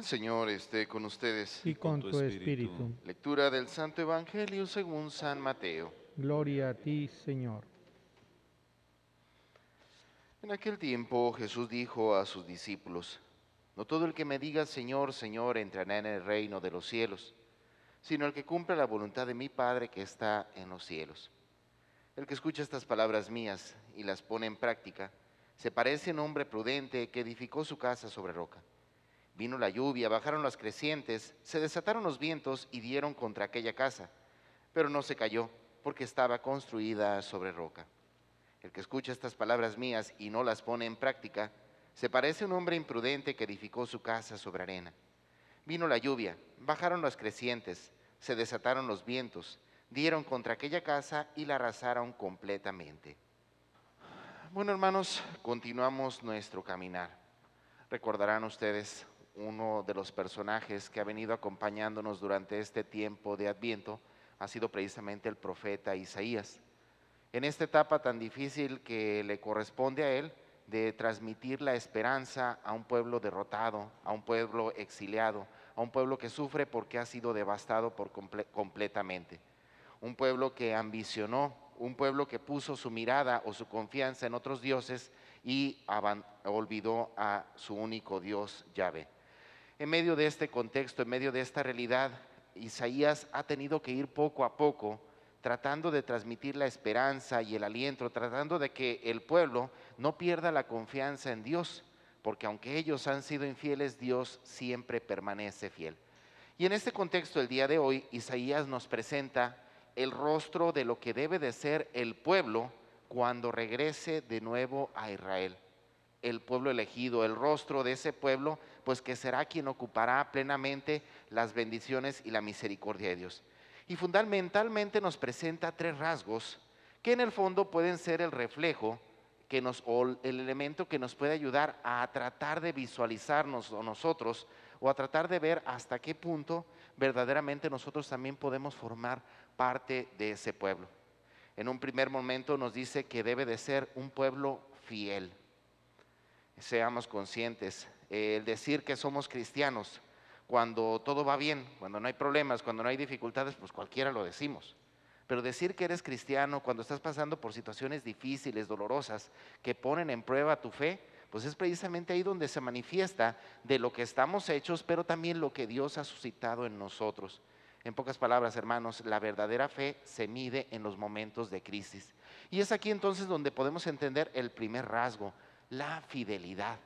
El Señor esté con ustedes. y con tu tu espíritu. espíritu. Lectura del Santo Evangelio según San Mateo. Gloria a ti, Señor. En aquel tiempo Jesús dijo a sus discípulos, No todo el que me diga Señor, Señor entrará en el reino de los cielos, sino el que cumpla la voluntad de mi Padre que está en los cielos. El que escucha estas palabras mías y las pone en práctica, se parece a un hombre prudente que edificó su casa sobre roca. Vino la lluvia, bajaron las crecientes, se desataron los vientos y dieron contra aquella casa, pero no se cayó, porque estaba construida sobre roca. El que escucha estas palabras mías y no las pone en práctica, se parece a un hombre imprudente que edificó su casa sobre arena. Vino la lluvia, bajaron las crecientes, se desataron los vientos, dieron contra aquella casa y la arrasaron completamente. Bueno, hermanos, continuamos nuestro caminar. Recordarán ustedes uno de los personajes que ha venido acompañándonos durante este tiempo de Adviento ha sido precisamente el profeta Isaías. En esta etapa tan difícil que le corresponde a él de transmitir la esperanza a un pueblo derrotado, a un pueblo exiliado, a un pueblo que sufre porque ha sido devastado por comple- completamente. Un pueblo que ambicionó, un pueblo que puso su mirada o su confianza en otros dioses y olvidó a su único Dios, Yahvé. En medio de este contexto, en medio de esta realidad, Isaías ha tenido que ir poco a poco tratando de transmitir la esperanza y el aliento, tratando de que el pueblo no pierda la confianza en Dios, porque aunque ellos han sido infieles, Dios siempre permanece fiel. Y en este contexto, el día de hoy, Isaías nos presenta el rostro de lo que debe de ser el pueblo cuando regrese de nuevo a Israel el pueblo elegido, el rostro de ese pueblo, pues que será quien ocupará plenamente las bendiciones y la misericordia de Dios. Y fundamentalmente nos presenta tres rasgos que en el fondo pueden ser el reflejo que nos, o el elemento que nos puede ayudar a tratar de visualizarnos o nosotros o a tratar de ver hasta qué punto verdaderamente nosotros también podemos formar parte de ese pueblo. En un primer momento nos dice que debe de ser un pueblo fiel seamos conscientes. El decir que somos cristianos cuando todo va bien, cuando no hay problemas, cuando no hay dificultades, pues cualquiera lo decimos. Pero decir que eres cristiano cuando estás pasando por situaciones difíciles, dolorosas, que ponen en prueba tu fe, pues es precisamente ahí donde se manifiesta de lo que estamos hechos, pero también lo que Dios ha suscitado en nosotros. En pocas palabras, hermanos, la verdadera fe se mide en los momentos de crisis. Y es aquí entonces donde podemos entender el primer rasgo, la fidelidad.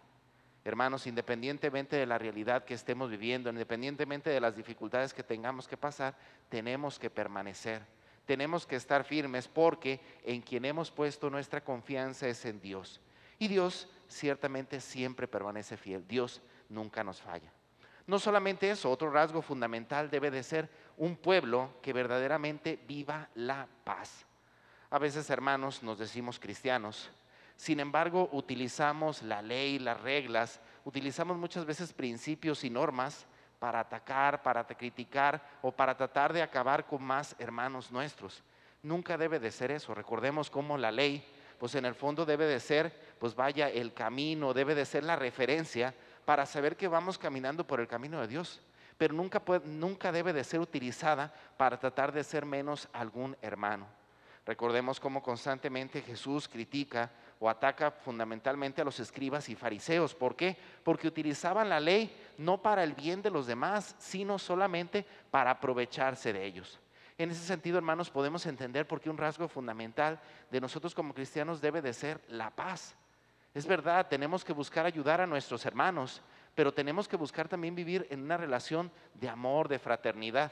Hermanos, independientemente de la realidad que estemos viviendo, independientemente de las dificultades que tengamos que pasar, tenemos que permanecer, tenemos que estar firmes porque en quien hemos puesto nuestra confianza es en Dios. Y Dios ciertamente siempre permanece fiel, Dios nunca nos falla. No solamente eso, otro rasgo fundamental debe de ser un pueblo que verdaderamente viva la paz. A veces, hermanos, nos decimos cristianos, sin embargo, utilizamos la ley, las reglas, utilizamos muchas veces principios y normas para atacar, para criticar o para tratar de acabar con más hermanos nuestros. Nunca debe de ser eso. Recordemos cómo la ley, pues en el fondo debe de ser, pues vaya, el camino, debe de ser la referencia para saber que vamos caminando por el camino de Dios. Pero nunca, nunca debe de ser utilizada para tratar de ser menos algún hermano. Recordemos cómo constantemente Jesús critica ataca fundamentalmente a los escribas y fariseos. ¿Por qué? Porque utilizaban la ley no para el bien de los demás, sino solamente para aprovecharse de ellos. En ese sentido, hermanos, podemos entender por qué un rasgo fundamental de nosotros como cristianos debe de ser la paz. Es verdad, tenemos que buscar ayudar a nuestros hermanos, pero tenemos que buscar también vivir en una relación de amor, de fraternidad.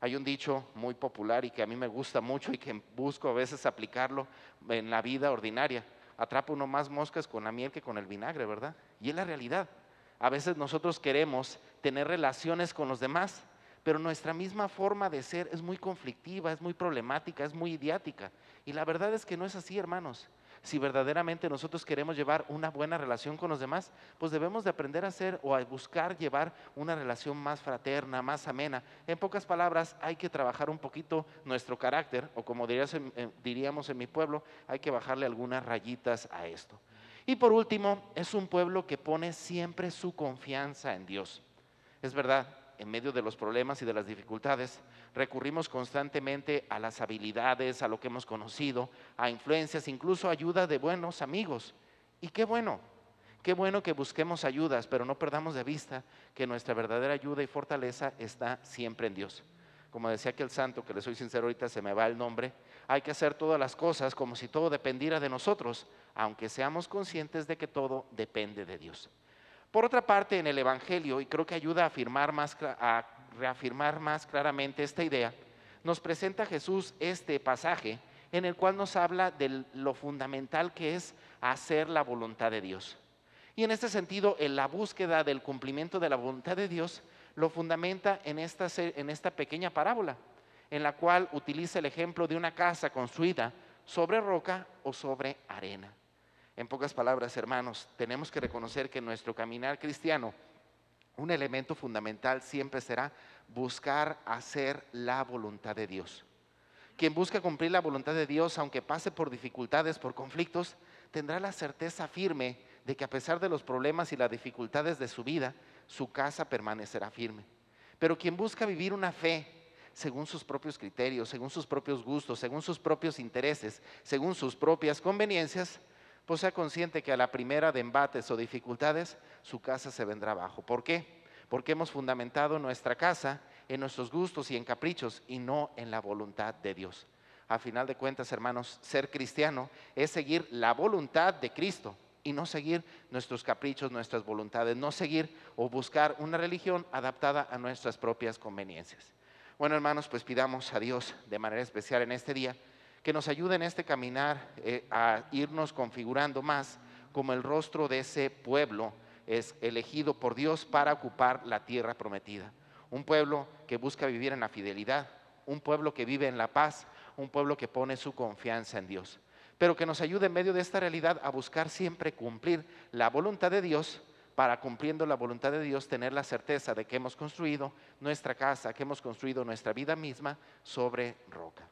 Hay un dicho muy popular y que a mí me gusta mucho y que busco a veces aplicarlo en la vida ordinaria. Atrapa uno más moscas con la miel que con el vinagre, ¿verdad? Y es la realidad. A veces nosotros queremos tener relaciones con los demás, pero nuestra misma forma de ser es muy conflictiva, es muy problemática, es muy idiática. Y la verdad es que no es así, hermanos. Si verdaderamente nosotros queremos llevar una buena relación con los demás, pues debemos de aprender a hacer o a buscar llevar una relación más fraterna, más amena. En pocas palabras, hay que trabajar un poquito nuestro carácter, o como en- diríamos en mi pueblo, hay que bajarle algunas rayitas a esto. Y por último, es un pueblo que pone siempre su confianza en Dios. Es verdad, en medio de los problemas y de las dificultades, recurrimos constantemente a las habilidades, a lo que hemos conocido, a influencias, incluso ayuda de buenos amigos. Y qué bueno, qué bueno que busquemos ayudas, pero no perdamos de vista que nuestra verdadera ayuda y fortaleza está siempre en Dios. Como decía aquel santo, que le soy sincero, ahorita se me va el nombre, hay que hacer todas las cosas como si todo dependiera de nosotros, aunque seamos conscientes de que todo depende de Dios. Por otra parte, en el Evangelio, y creo que ayuda a, afirmar más, a reafirmar más claramente esta idea, nos presenta Jesús este pasaje en el cual nos habla de lo fundamental que es hacer la voluntad de Dios. Y en este sentido, en la búsqueda del cumplimiento de la voluntad de Dios lo fundamenta en esta, en esta pequeña parábola, en la cual utiliza el ejemplo de una casa construida sobre roca o sobre arena. En pocas palabras, hermanos, tenemos que reconocer que en nuestro caminar cristiano, un elemento fundamental siempre será buscar hacer la voluntad de Dios. Quien busca cumplir la voluntad de Dios, aunque pase por dificultades, por conflictos, tendrá la certeza firme de que a pesar de los problemas y las dificultades de su vida, su casa permanecerá firme. Pero quien busca vivir una fe según sus propios criterios, según sus propios gustos, según sus propios intereses, según sus propias conveniencias, pues sea consciente que a la primera de embates o dificultades, su casa se vendrá abajo. ¿Por qué? Porque hemos fundamentado nuestra casa en nuestros gustos y en caprichos y no en la voluntad de Dios. A final de cuentas, hermanos, ser cristiano es seguir la voluntad de Cristo y no seguir nuestros caprichos, nuestras voluntades, no seguir o buscar una religión adaptada a nuestras propias conveniencias. Bueno, hermanos, pues pidamos a Dios de manera especial en este día que nos ayude en este caminar eh, a irnos configurando más como el rostro de ese pueblo es elegido por Dios para ocupar la tierra prometida. Un pueblo que busca vivir en la fidelidad, un pueblo que vive en la paz, un pueblo que pone su confianza en Dios. Pero que nos ayude en medio de esta realidad a buscar siempre cumplir la voluntad de Dios para cumpliendo la voluntad de Dios tener la certeza de que hemos construido nuestra casa, que hemos construido nuestra vida misma sobre roca.